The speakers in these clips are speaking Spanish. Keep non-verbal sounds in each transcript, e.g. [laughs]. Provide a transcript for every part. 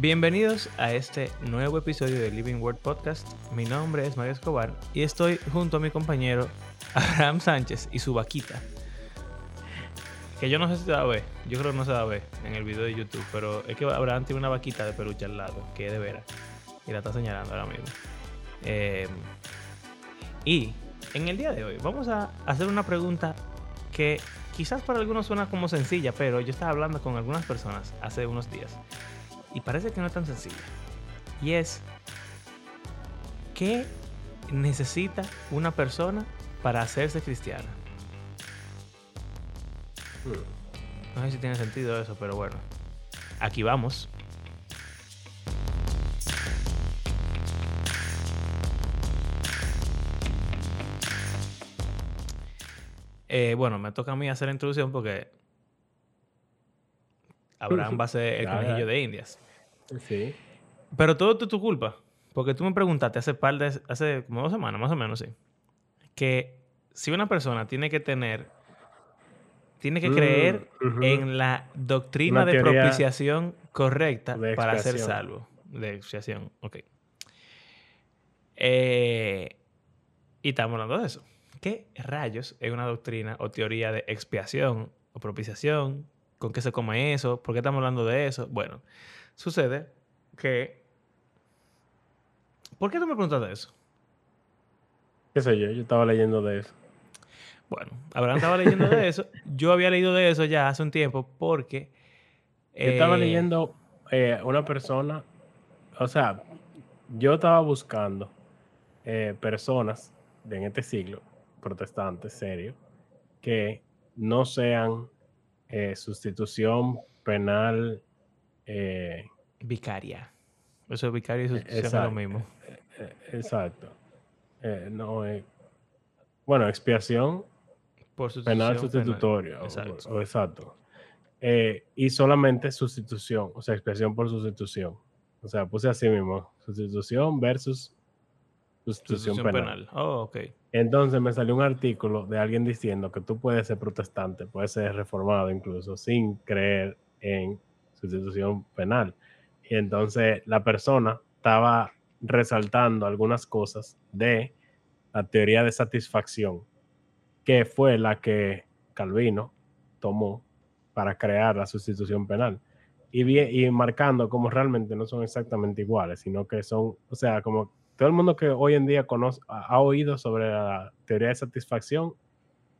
Bienvenidos a este nuevo episodio de Living Word Podcast. Mi nombre es Mario Escobar y estoy junto a mi compañero Abraham Sánchez y su vaquita. Que yo no sé si se va a ver, yo creo que no se va a ver en el video de YouTube, pero es que Abraham tiene una vaquita de peluche al lado, que es de veras, y la está señalando ahora mismo. Eh, y en el día de hoy vamos a hacer una pregunta que quizás para algunos suena como sencilla, pero yo estaba hablando con algunas personas hace unos días y parece que no es tan sencilla. Y es, ¿qué necesita una persona para hacerse cristiana? No sé si tiene sentido eso, pero bueno. Aquí vamos. Eh, bueno, me toca a mí hacer la introducción porque Abraham va a ser el conejillo de Indias. Sí. Pero todo esto es tu culpa. Porque tú me preguntaste hace par de, hace como dos semanas, más o menos, sí. Que si una persona tiene que tener, tiene que Mm, creer en la doctrina Una de propiciación correcta de para ser salvo. De expiación, ok. Eh, y estamos hablando de eso. ¿Qué rayos es una doctrina o teoría de expiación o propiciación? ¿Con qué se come eso? ¿Por qué estamos hablando de eso? Bueno, sucede que... ¿Por qué tú me preguntaste eso? ¿Qué sé yo? Yo estaba leyendo de eso. Bueno, Abraham estaba leyendo de eso. [laughs] Yo había leído de eso ya hace un tiempo porque... Yo estaba eh, leyendo eh, una persona, o sea, yo estaba buscando eh, personas de en este siglo, protestantes, serios, que no sean eh, sustitución penal. eh, Vicaria. Eso es vicaria y sustitución es lo mismo. eh, exacto. Eh, no, eh, bueno, expiación Por penal sustitución sustitutorio. o- Exacto. o- exacto. Eh, y solamente sustitución, o sea, expresión por sustitución. O sea, puse así mismo, sustitución versus sustitución, Sustitución penal. penal. Oh, ok. Entonces me salió un artículo de alguien diciendo que tú puedes ser protestante, puedes ser reformado incluso, sin creer en sustitución penal. Y entonces la persona estaba resaltando algunas cosas de la teoría de satisfacción, que fue la que Calvino tomó para crear la sustitución penal. Y, bien, y marcando como realmente no son exactamente iguales, sino que son, o sea, como todo el mundo que hoy en día conoce, ha, oído sobre la teoría de satisfacción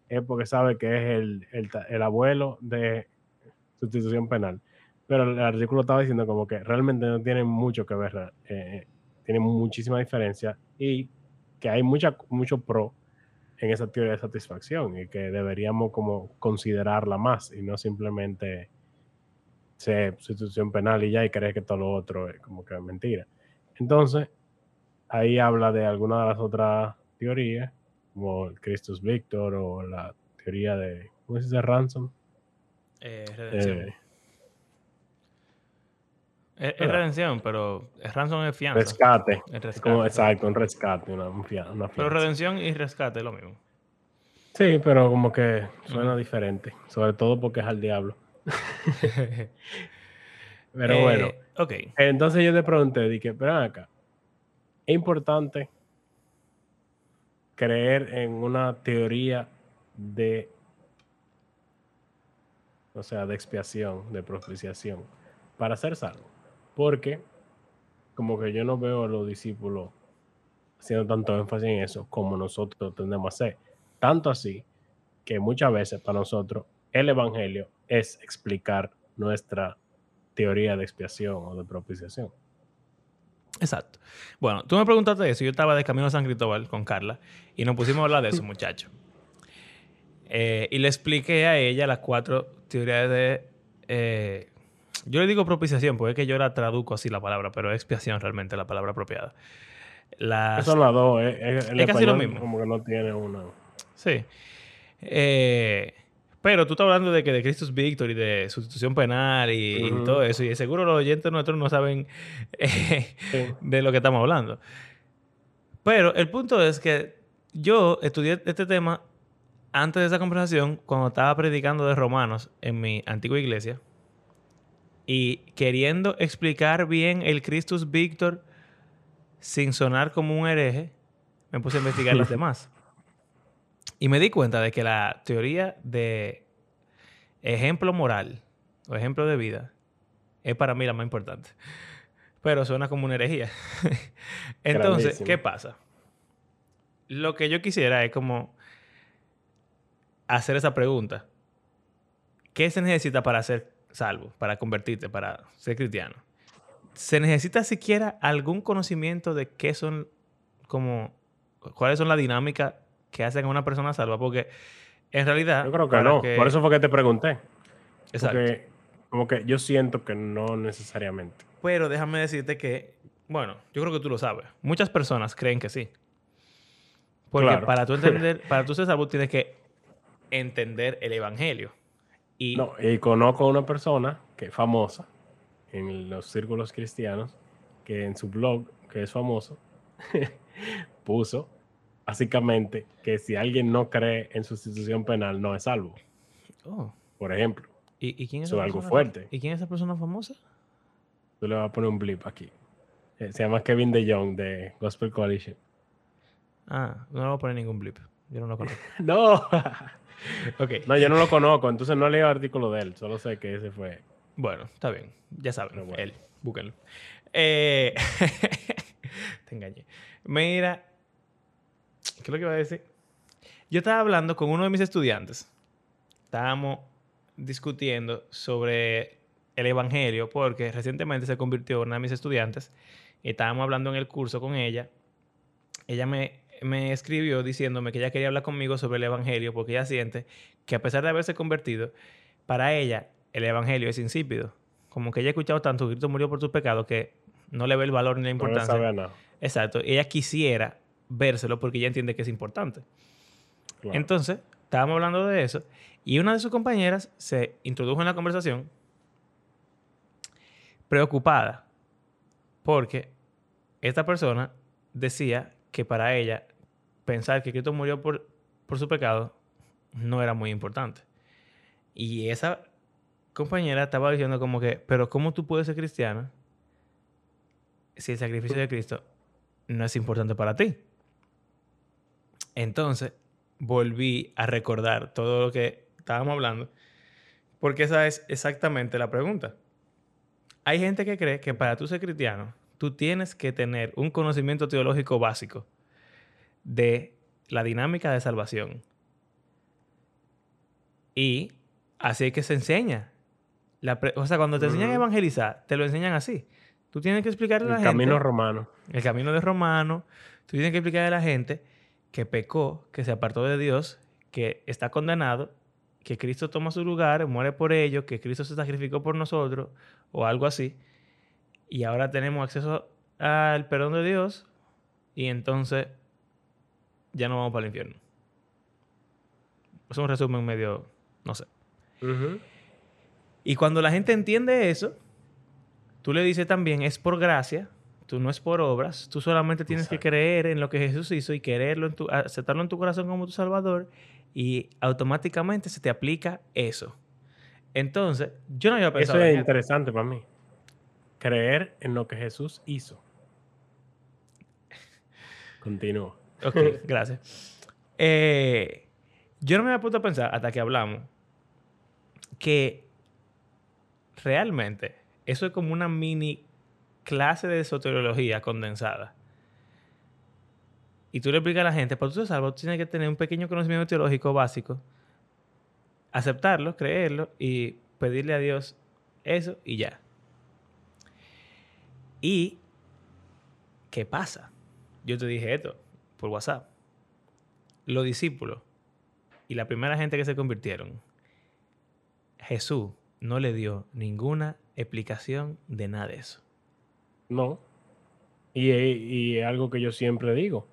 es porque sabe que es el, el abuelo de sustitución penal. Pero el artículo estaba diciendo como que realmente no tienen mucho que ver, eh, tienen muchísima diferencia y que hay mucha, mucho pro en esa teoría de satisfacción y que deberíamos como considerarla más y no simplemente ser sustitución penal y ya y creer que todo lo otro es como que mentira. Entonces, ahí habla de algunas de las otras teorías, como el Christus Victor o la teoría de, ¿cómo se dice? Ransom. Eh, redención. Eh, es, redención, pero es ransom es fianza. rescate. El Es rescate, como, exacto. un rescate, una, un fia- una Pero fianza. redención y rescate es lo mismo. Sí, pero como que suena diferente, sobre todo porque es al diablo. [laughs] Pero Eh, bueno, Ok. entonces yo te pregunté, dije, pero acá, es importante creer en una teoría de, o sea, de expiación, de propiciación, para ser salvo. Porque como que yo no veo a los discípulos haciendo tanto énfasis en eso como nosotros tendemos a hacer. Tanto así que muchas veces para nosotros el Evangelio es explicar nuestra teoría de expiación o de propiciación. Exacto. Bueno, tú me preguntaste eso. Yo estaba de camino a San Cristóbal con Carla y nos pusimos a hablar de eso, muchacho. Eh, y le expliqué a ella las cuatro teorías de. eh, yo le digo propiciación porque es que yo la traduzco así la palabra, pero es expiación realmente la palabra apropiada. Las, Esas son las dos. eh, eh, el Es casi lo mismo. Como que no tiene una. Sí. Eh, pero tú estás hablando de que de Christus Victor y de sustitución penal y, y Ujú. todo eso. Y seguro los oyentes nuestros no saben eh, [laughs] Sí. de lo que estamos hablando. Pero el punto es que yo estudié este tema antes de esa conversación cuando estaba predicando de Romanos en mi antigua iglesia. Y queriendo explicar bien el Christus Victor sin sonar como un hereje, me puse a investigar las [laughs] demás. Y me di cuenta de que la teoría de ejemplo moral o ejemplo de vida es para mí la más importante. Pero suena como una herejía. [laughs] Entonces, Grandísimo. ¿qué pasa? Lo que yo quisiera es como hacer esa pregunta. ¿Qué se necesita para ser salvo, para convertirte, para ser cristiano? ¿Se necesita siquiera algún conocimiento de qué son como cuáles son las dinámicas que hacen a una persona salva? Porque en realidad Yo creo que no. Por eso fue que te pregunté. Exacto. Porque como que yo siento que no necesariamente. Pero déjame decirte que, bueno, yo creo que tú lo sabes. Muchas personas creen que sí. Porque Claro. para tú entender, [laughs] para tú ser salvo tienes que entender el evangelio. Y No, y conozco a una persona que es famosa en los círculos cristianos, que en su blog, que es famoso, [laughs] puso básicamente que si alguien no cree en sustitución penal, no es salvo. Oh. Por ejemplo, ¿Y, y quién es Eso esa es algo fuerte. ¿Y quién es esa persona famosa? tú le vas a poner un blip aquí. Eh, Se llama Kevin DeYoung de Gospel Coalition. Ah, no le voy a poner ningún blip. Yo no lo conozco. [laughs] No, [laughs] ok. no, yo no lo conozco, entonces no leo artículo de él, solo sé que ese fue. Bueno, está bien. Ya saben. Bueno. Él. Búsquenlo. Eh, [laughs] te engañé. Mira. ¿Qué es lo que iba a decir? Yo estaba hablando con uno de mis estudiantes. Estábamos discutiendo sobre el Evangelio porque recientemente se convirtió una de mis estudiantes. Y estábamos hablando en el curso con ella. Ella me, me escribió diciéndome que ella quería hablar conmigo sobre el Evangelio porque ella siente que a pesar de haberse convertido, para ella el Evangelio es insípido. Como que ella ha escuchado tanto Cristo murió por tus pecados que no le ve el valor ni la No importancia. sabe a nada. Exacto. Ella quisiera vérselo porque ella entiende que es importante. claro. Entonces, estábamos hablando de eso y una de sus compañeras se introdujo en la conversación preocupada porque esta persona decía que para ella pensar que Cristo murió por, por su pecado no era muy importante. Y esa compañera estaba diciendo como que, pero ¿cómo tú puedes ser cristiana si el sacrificio de Cristo no es importante para ti? Entonces, volví a recordar todo lo que estábamos hablando, porque esa es exactamente la pregunta. Hay gente que cree que para tú ser cristiano, tú tienes que tener un conocimiento teológico básico de la dinámica de salvación. Y así es que se enseña. La o sea, cuando te enseñan a evangelizar, te lo enseñan así. Tú tienes que explicarle a la el gente camino romano. el camino de Romano, tú tienes que explicarle a la gente que pecó, que se apartó de Dios, que está condenado, que Cristo toma su lugar, muere por ello, que Cristo se sacrificó por nosotros, o algo así. Y ahora tenemos acceso al perdón de Dios, y entonces ya no vamos para el infierno. Es un resumen medio, no sé. Y cuando la gente entiende eso, tú le dices también, es por gracia, tú no es por obras, tú solamente tienes que creer en lo que Jesús hizo y quererlo, en tu, aceptarlo en tu corazón como tu Salvador y automáticamente se te aplica eso. Entonces, yo no había Eso pensado es en esto. interesante para mí. Creer en lo que Jesús hizo. Continúa. Ok, gracias. Eh, yo no me había puesto a pensar hasta que hablamos que realmente eso es como una mini clase de soteriología condensada. Y tú le explicas a la gente, para tú ser salvo, tú tienes que tener un pequeño conocimiento teológico básico, aceptarlo, creerlo y pedirle a Dios eso y ya. ¿Y qué pasa? Yo te dije esto por WhatsApp. Los discípulos y la primera gente que se convirtieron, Jesús no le dio ninguna explicación de nada de eso. No. Y, y es algo que yo siempre digo.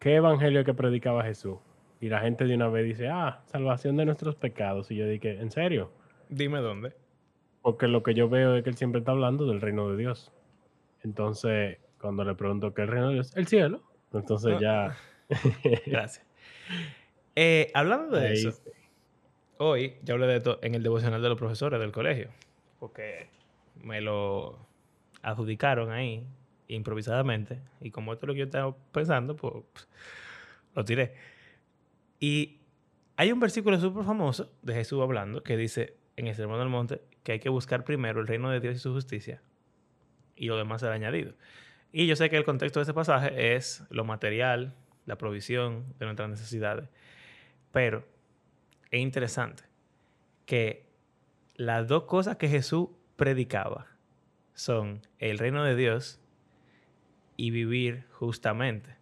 ¿Qué evangelio que predicaba Jesús? Y la gente de una vez dice, ah, salvación de nuestros pecados. Y yo dije, ¿en serio? Dime dónde. Porque lo que yo veo es que él siempre está hablando del reino de Dios. Entonces, cuando le pregunto qué es el reino de Dios, el cielo. Entonces ya... [laughs] Gracias. Eh, hablando de ahí eso, sí. hoy yo hablé de esto en el devocional de los profesores del colegio. porque me lo adjudicaron ahí improvisadamente. Y como esto es lo que yo estaba pensando, pues lo tiré. Y hay un versículo súper famoso de Jesús hablando que dice en el Sermón del Monte que hay que buscar primero el reino de Dios y su justicia y lo demás será añadido. Y yo sé que el contexto de ese pasaje es lo material, la provisión de nuestras necesidades. Pero es interesante que las dos cosas que Jesús predicaba son el reino de Dios y vivir justamente.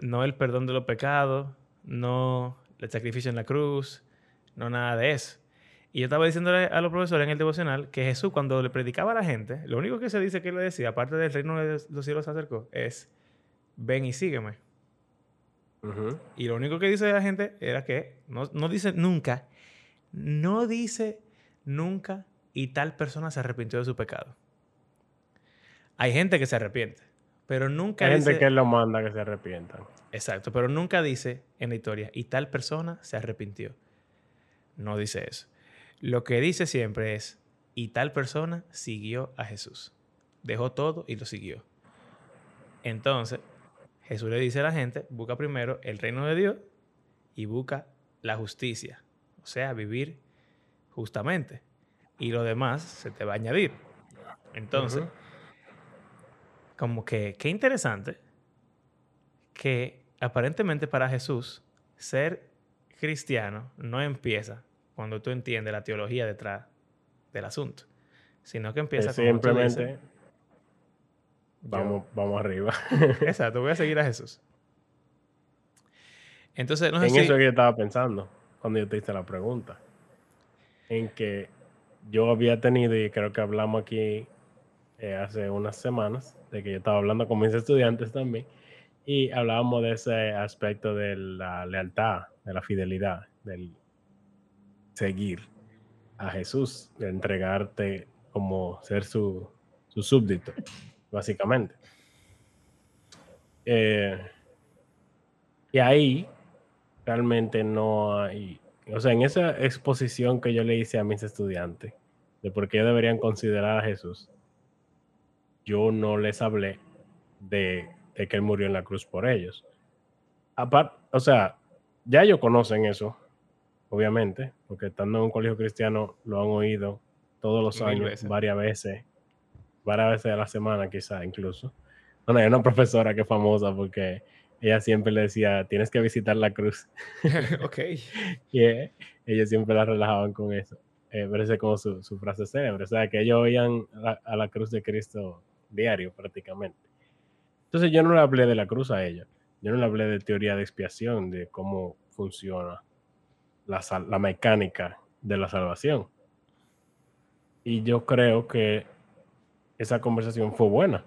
No el perdón de los pecados, no el sacrificio en la cruz, no nada de eso. Y yo estaba diciéndole a los profesores en el devocional que Jesús cuando le predicaba a la gente, lo único que se dice que le decía, aparte del reino de los cielos se acercó, es, ven y sígueme. Y lo único que dice la gente era que no, no dice nunca, no dice nunca y tal persona se arrepintió de su pecado. Hay gente que se arrepiente, pero nunca Hay gente que lo manda que se arrepientan. Exacto, pero nunca dice en la historia, y tal persona se arrepintió. No dice eso. Lo que dice siempre es, y tal persona siguió a Jesús. Dejó todo y lo siguió. Entonces, Jesús le dice a la gente, busca primero el reino de Dios y busca la justicia. O sea, vivir justamente. Y lo demás se te va a añadir. Entonces, como que, qué interesante que aparentemente para Jesús ser cristiano no empieza cuando tú entiendes la teología detrás del asunto, sino que empieza simplemente vamos, vamos arriba. [laughs] Exacto, voy a seguir a Jesús. Entonces, no sé en eso que yo estaba pensando cuando yo te hice la pregunta. En que yo había tenido, y creo que hablamos aquí eh, hace unas semanas, de que yo estaba hablando con mis estudiantes también, y hablábamos de ese aspecto de la lealtad, de la fidelidad, del seguir a Jesús, de entregarte como ser su, su súbdito, básicamente. Eh, y ahí realmente no hay, o sea, en esa exposición que yo le hice a mis estudiantes de por qué deberían considerar a Jesús, yo no les hablé de, que Él murió en la cruz por ellos. Aparte, o sea, ya ellos conocen eso, obviamente, porque estando en un colegio cristiano lo han oído todos los años, varias veces, varias veces a la semana quizá incluso. Bueno, hay una profesora que es famosa porque ella siempre le decía, tienes que visitar la cruz. [laughs] ok. [laughs] y eh, ellos siempre la relajaban con eso. Eh, parece como su, su, frase célebre, o sea, que ellos oían a la cruz de Cristo diario prácticamente. Entonces yo no le hablé de la cruz a ella, yo no le hablé de teoría de expiación, de cómo funciona la, la mecánica de la salvación. Y yo creo que esa conversación fue buena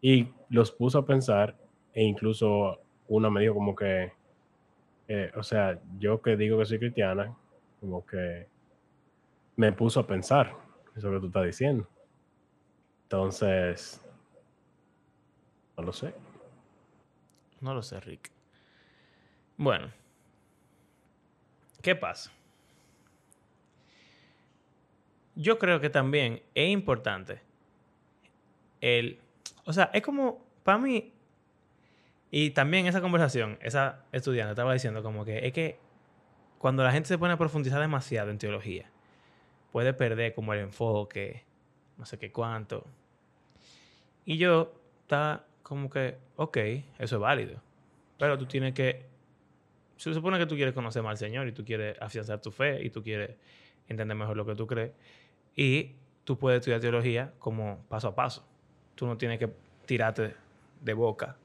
y los puso a pensar e incluso una me dijo como que, eh, o sea, yo que digo que soy cristiana, como que me puso a pensar eso que tú estás diciendo. Entonces, no lo sé. No lo sé, Rick. Bueno, ¿qué pasa? Yo creo que también es importante el, o sea, es como, para mí, y también esa conversación, esa estudiante estaba diciendo como que es que cuando la gente se pone a profundizar demasiado en teología, puede perder como el enfoque, no sé qué cuánto. Y yo estaba como que, ok, eso es válido. Pero tú tienes que. Se supone que tú quieres conocer más al Señor y tú quieres afianzar tu fe y tú quieres entender mejor lo que tú crees. Y tú puedes estudiar teología como paso a paso. Tú no tienes que tirarte de boca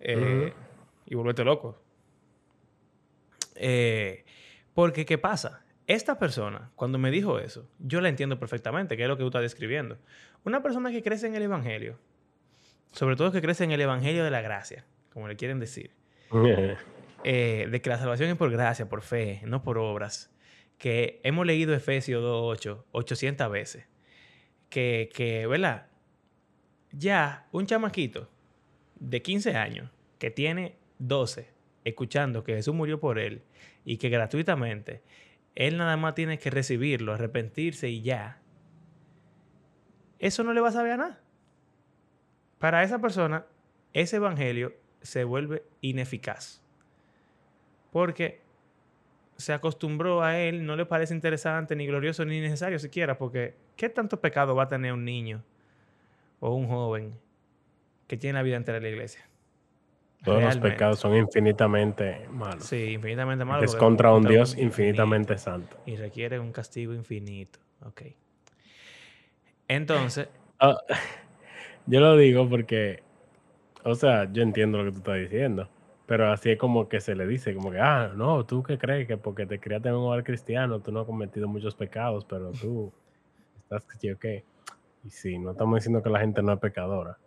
eh, y volverte loco. Eh, porque, ¿qué pasa? Esta persona, cuando me dijo eso, yo la entiendo perfectamente, que es lo que tú estás describiendo. Una persona que crece en el Evangelio, sobre todo que crece en el Evangelio de la gracia, como le quieren decir, [laughs] eh, de que la salvación es por gracia, por fe, no por obras, que hemos leído Efesios 2.8 800 veces, que, que, ¿verdad? Ya un chamaquito de 15 años que tiene 12 escuchando que Jesús murió por él y que gratuitamente él nada más tiene que recibirlo, arrepentirse y ya. Eso no le va a saber a nada. Para esa persona, ese evangelio se vuelve ineficaz. Porque se acostumbró a él, no le parece interesante, ni glorioso, ni necesario siquiera, porque ¿qué tanto pecado va a tener un niño o un joven que tiene la vida entera en la iglesia? Todos los pecados son infinitamente malos. Sí, infinitamente malos. Es contra un Dios infinitamente santo. Y requiere un castigo infinito. Ok. Entonces. Ah, [laughs] yo lo digo porque, o sea, yo entiendo lo que tú estás diciendo. Pero así es como que se le dice, como que, ah, no, tú qué crees que porque te criaste en un hogar cristiano, tú no has cometido muchos pecados, pero tú [laughs] estás que qué. Y sí, no estamos diciendo que la gente no es pecadora.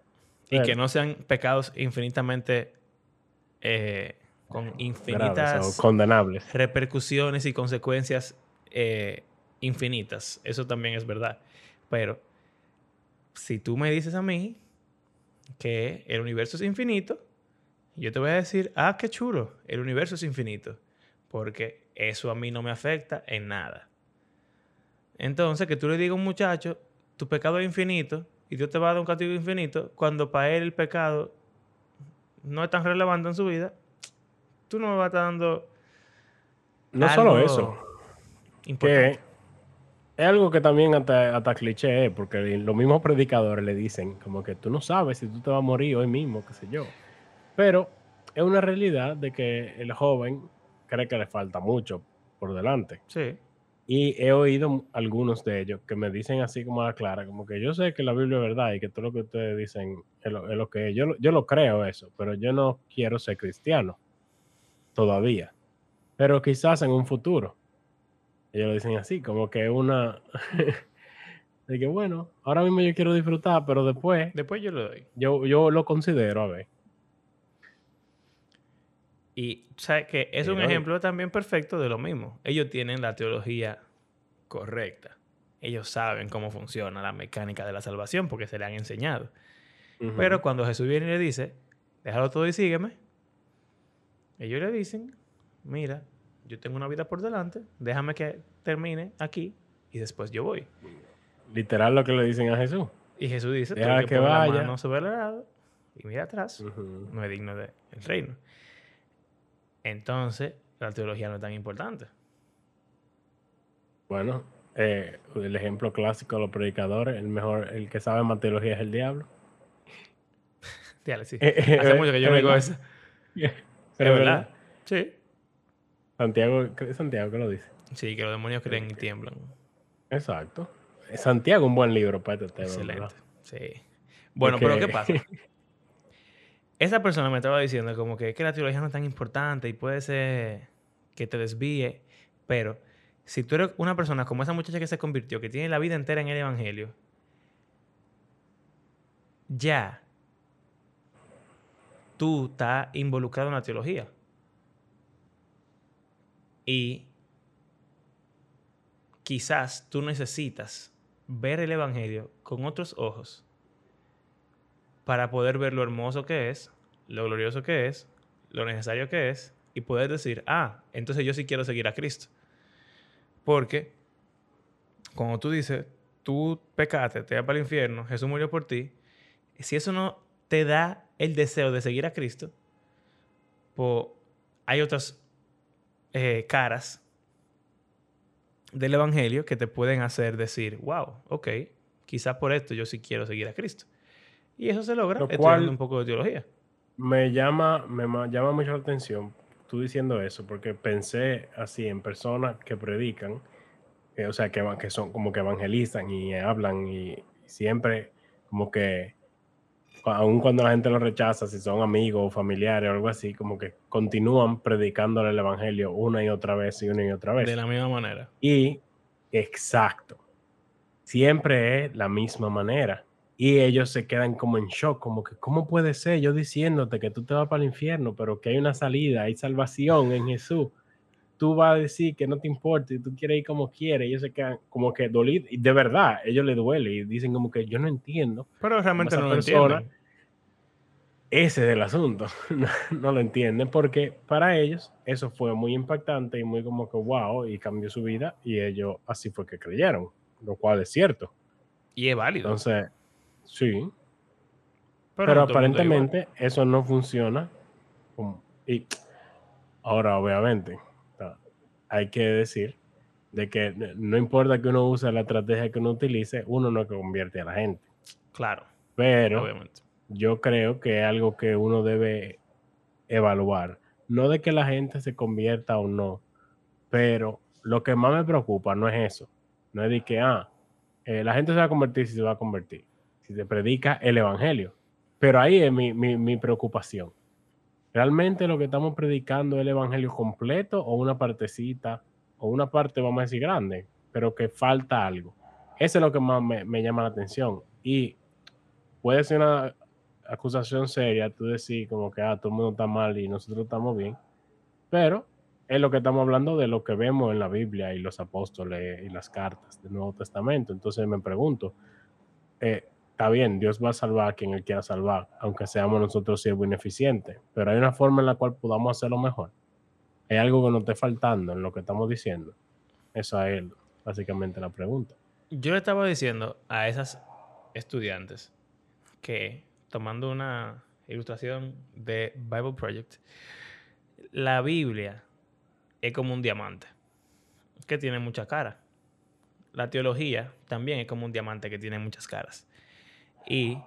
Y que no sean pecados infinitamente eh, con infinitas condenables. repercusiones y consecuencias eh, infinitas. Eso también es verdad. Pero si tú me dices a mí que el universo es infinito, yo te voy a decir, ah, qué chulo, el universo es infinito, porque eso a mí no me afecta en nada. Entonces, que tú le digas a un muchacho, tu pecado es infinito y Dios te va a dar un castigo infinito, cuando para él el pecado no es tan relevante en su vida, tú no me vas a estar dando. No solo eso. Que es algo que también hasta, hasta cliché porque los mismos predicadores le dicen como que tú no sabes si tú te vas a morir hoy mismo, qué sé yo. Pero es una realidad de que el joven cree que le falta mucho por delante. Sí. Y he oído algunos de ellos que me dicen así como a la clara, como que yo sé que la Biblia es verdad y que todo lo que ustedes dicen es lo, que es. Yo, yo lo creo eso, pero yo no quiero ser cristiano todavía. Pero quizás en un futuro. Ellos lo dicen así, como que una... [laughs] de que bueno, ahora mismo yo quiero disfrutar, pero después... Después yo lo doy. Yo, yo lo considero, a ver. Y ¿sabes que es un ejemplo también perfecto de lo mismo. Ellos tienen la teología correcta. Ellos saben cómo funciona la mecánica de la salvación porque se le han enseñado. Pero cuando Jesús viene y le dice, déjalo todo y sígueme, ellos le dicen, mira, yo tengo una vida por delante, déjame que termine aquí y después yo voy. Literal lo que le dicen a Jesús. Y Jesús dice, Deja que, que vaya. Mano sobre el lado y mira atrás, no es digno del reino entonces la teología no es tan importante. Bueno, eh, el ejemplo clásico de los predicadores, el mejor, el que sabe más teología es el diablo. [laughs] Dale, sí. Eh, eh, Hace mucho que yo no digo eso. ¿Es [laughs] verdad? Sí. Santiago, Santiago que lo dice. Sí, que los demonios creen y tiemblan. Exacto. Santiago, un buen libro para este tema. Excelente. Sí. Bueno, pero ¿qué pasa? [laughs] esa persona me estaba diciendo como que, que la teología no es tan importante y puede ser que te desvíe, pero si tú eres una persona como esa muchacha que se convirtió, que tiene la vida entera en el Evangelio, ya tú estás involucrado en la teología. Y quizás tú necesitas ver el Evangelio con otros ojos para poder ver lo hermoso que es, lo glorioso que es, lo necesario que es, y poder decir, ah, entonces yo sí quiero seguir a Cristo. Porque, como tú dices, tú pecaste, te vas para el infierno, Jesús murió por ti, si eso no te da el deseo de seguir a Cristo, pues hay otras eh, caras del Evangelio que te pueden hacer decir, wow, ok, quizás por esto yo sí quiero seguir a Cristo. Y eso se logra estudiando un poco de teología. Me llama, me llama mucho la atención tú diciendo eso, porque pensé así en personas que predican, o sea, que, que son como que evangelizan y hablan y siempre como que, aun cuando la gente lo rechaza, si son amigos o familiares o algo así, como que continúan predicándole el evangelio una y otra vez y una y otra vez. De la misma manera. Y, exacto, siempre es la misma manera. Y ellos se quedan como en shock, como que, ¿cómo puede ser yo diciéndote que tú te vas para el infierno, pero que hay una salida, hay salvación en Jesús? Tú vas a decir que no te importa y tú quieres ir como quieres. Ellos se quedan como que dolidos. Y de verdad, ellos les duele y dicen como que yo no entiendo. Pero realmente no lo entienden. ese es el asunto. [laughs] No, no, lo entienden porque para ellos eso fue muy impactante y muy como que wow y cambió su vida y ellos así fue que creyeron, lo cual es cierto. Y es válido. Entonces, sí. Pero, aparentemente eso no funciona. Y ahora, obviamente, hay que decir de que no importa que uno use la estrategia que uno utilice, uno no convierte a la gente. Claro. Pero obviamente. yo creo que es algo que uno debe evaluar. No de que la gente se convierta o no, pero lo que más me preocupa no es eso. No es de que, ah, eh, la gente se va a convertir si se va a convertir. Si se predica el evangelio. Pero ahí es mi, mi preocupación. ¿Realmente lo que estamos predicando es el evangelio completo o una partecita o una parte, vamos a decir, grande, pero que falta algo? Eso es lo que más me, llama la atención. Y puede ser una acusación seria, tú decir como que ah, todo el mundo está mal y nosotros estamos bien, pero es lo que estamos hablando de lo que vemos en la Biblia y los apóstoles y las cartas del Nuevo Testamento. Entonces me pregunto, eh, está bien, Dios va a salvar a quien Él quiera salvar, aunque seamos nosotros siervos ineficientes, pero hay una forma en la cual podamos hacerlo mejor. Hay algo que nos esté faltando en lo que estamos diciendo. Esa es básicamente la pregunta. Yo le estaba diciendo a esas estudiantes que, tomando una ilustración de Bible Project, la Biblia es como un diamante que tiene mucha cara. La teología también es como un diamante que tiene muchas caras. Y,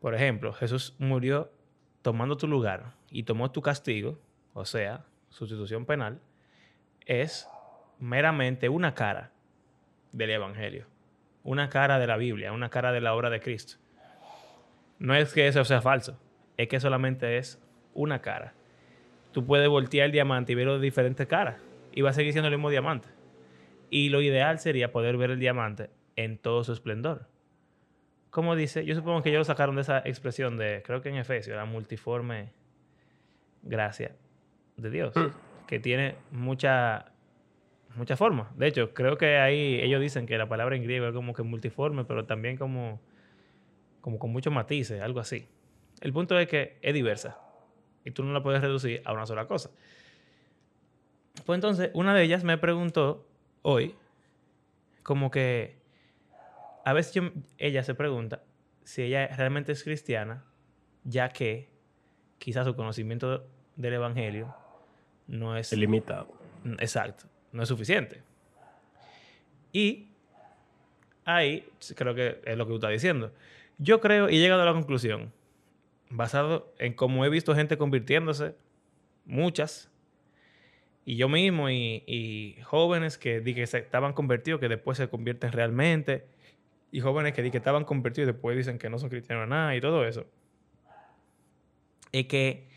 por ejemplo, Jesús murió tomando tu lugar y tomó tu castigo, o sea, sustitución penal, es meramente una cara del Evangelio, una cara de la Biblia, una cara de la obra de Cristo. No es que eso sea falso, es que solamente es una cara. Tú puedes voltear el diamante y verlo de diferentes caras y va a seguir siendo el mismo diamante. Y lo ideal sería poder ver el diamante en todo su esplendor como dice, yo supongo que ellos lo sacaron de esa expresión de, creo que en Efesios, la multiforme gracia de Dios, mm. que tiene mucha, mucha forma. De hecho, creo que ahí ellos dicen que la palabra en griego es como que multiforme, pero también como, como con muchos matices, algo así. El punto es que es diversa y tú no la puedes reducir a una sola cosa. Pues entonces, una de ellas me preguntó hoy, como que, a veces ella se pregunta si ella realmente es cristiana, ya que quizás su conocimiento del Evangelio no es... Limitado. Exacto, no es suficiente. Y ahí creo que es lo que tú estás diciendo. Yo creo y he llegado a la conclusión, basado en cómo he visto gente convirtiéndose, muchas, y yo mismo y, jóvenes que, que estaban convertidos, que después se convierten realmente, y jóvenes que, que estaban convertidos y después dicen que no son cristianos nada y todo eso, es que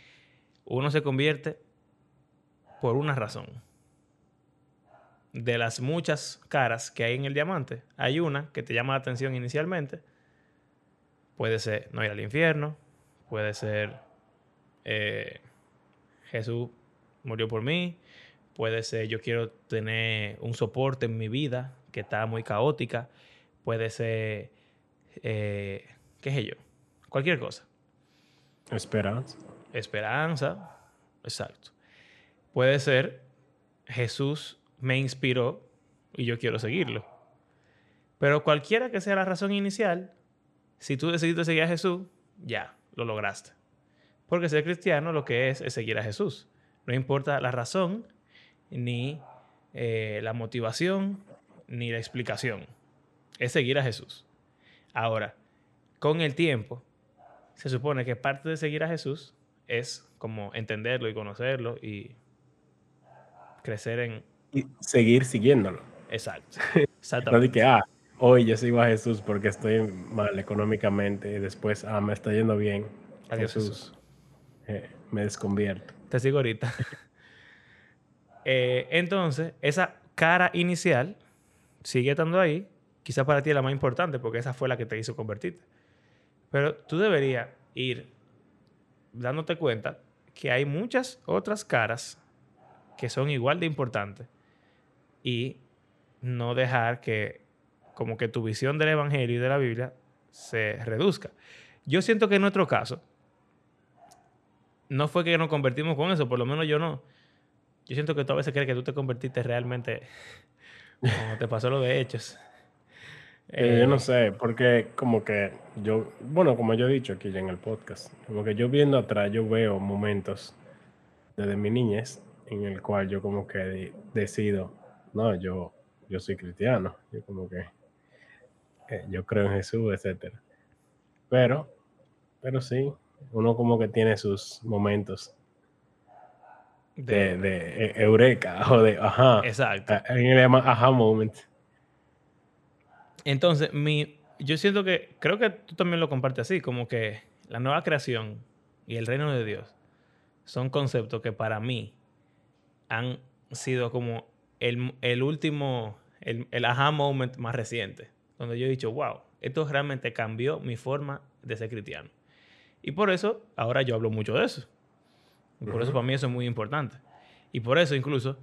uno se convierte por una razón. De las muchas caras que hay en el diamante, hay una que te llama la atención inicialmente. Puede ser no ir al infierno, puede ser eh, Jesús murió por mí, puede ser yo quiero tener un soporte en mi vida que está muy caótica, puede ser, eh, qué sé yo, cualquier cosa. Esperanza. Esperanza, exacto. Puede ser, Jesús me inspiró y yo quiero seguirlo. Pero cualquiera que sea la razón inicial, si tú decidiste seguir a Jesús, ya, lo lograste. Porque ser cristiano lo que es es seguir a Jesús. No importa la razón, ni eh, la motivación, ni la explicación es seguir a Jesús. Ahora, con el tiempo, se supone que parte de seguir a Jesús es como entenderlo y conocerlo y crecer en... Y seguir siguiéndolo. Exacto. [laughs] Exactamente. no que, ah, hoy yo sigo a Jesús porque estoy mal económicamente y después, ah, me está yendo bien. Adiós Jesús. Eh, me desconvierto. Te sigo ahorita. [laughs] Eh, entonces, esa cara inicial sigue estando ahí quizás para ti es la más importante porque esa fue la que te hizo convertirte. Pero tú deberías ir dándote cuenta que hay muchas otras caras que son igual de importantes y no dejar que como que tu visión del Evangelio y de la Biblia se reduzca. Yo siento que en nuestro caso, no fue que nos convertimos con eso, por lo menos yo no. Yo siento que tú a veces crees que tú te convertiste realmente [laughs] como te pasó lo de hechos. Eh, yo no sé, porque como que yo, bueno, como yo he dicho aquí ya en el podcast, como que yo viendo atrás, yo veo momentos desde mi niñez en el cual yo como que decido, no, yo, yo soy cristiano, yo como que eh, yo creo en Jesús, etcétera. Pero, pero sí, uno como que tiene sus momentos de, de, eureka [laughs] o de ajá. Exacto. En el ajá moment. Entonces, mi, yo siento que, creo que tú también lo compartes así, como que la nueva creación y el reino de Dios son conceptos que para mí han sido como el, el último, el, el aha moment más reciente, donde yo he dicho, wow, esto realmente cambió mi forma de ser cristiano. Y por eso ahora yo hablo mucho de eso. Y por eso para mí eso es muy importante. Y por eso incluso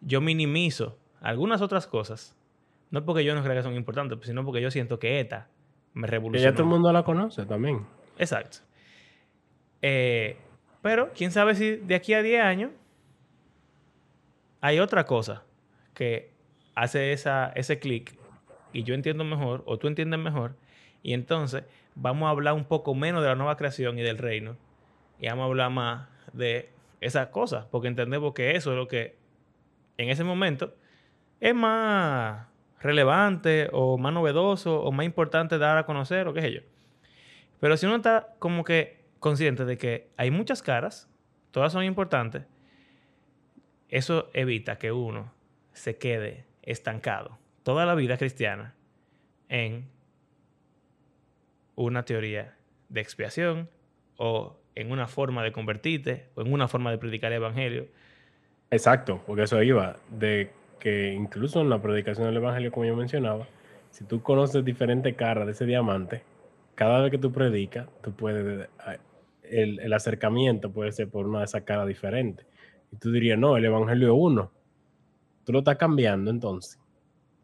yo minimizo algunas otras cosas no porque yo no crea que son importantes, sino porque yo siento que ETA me revolucionó. Que ya todo el mundo la conoce también. Exacto. Eh, pero quién sabe si de aquí a 10 años hay otra cosa que hace esa, ese clic y yo entiendo mejor o tú entiendes mejor y entonces vamos a hablar un poco menos de la nueva creación y del reino y vamos a hablar más de esas cosas porque entendemos que eso es lo que en ese momento es más relevante o más novedoso o más importante dar a conocer o qué sé yo. Pero si uno está como que consciente de que hay muchas caras, todas son importantes, eso evita que uno se quede estancado toda la vida cristiana en una teoría de expiación o en una forma de convertirte o en una forma de predicar el evangelio. Exacto, porque eso iba de que incluso en la predicación del Evangelio, como yo mencionaba, si tú conoces diferentes caras de ese diamante, cada vez que tú predicas, tú puedes, el, el, acercamiento puede ser por una de esas caras diferentes. Y tú dirías, no, el Evangelio es uno. Tú lo estás cambiando entonces.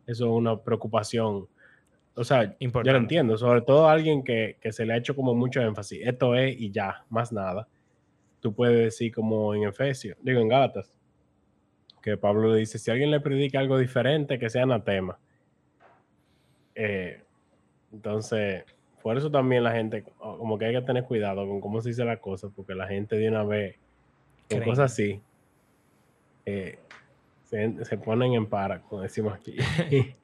Eso es una preocupación. O sea, Importante. yo lo entiendo, sobre todo a alguien que, que se le ha hecho como mucho énfasis. Esto es y ya, más nada. Tú puedes decir como en Efesios, digo en Gálatas, que Pablo le dice, si alguien le predica algo diferente, que sea anatema. Eh, entonces, por eso también la gente, como que hay que tener cuidado con cómo se dice la cosa, porque la gente de una vez, con cosas así, eh, se, ponen en para, como decimos aquí. [laughs]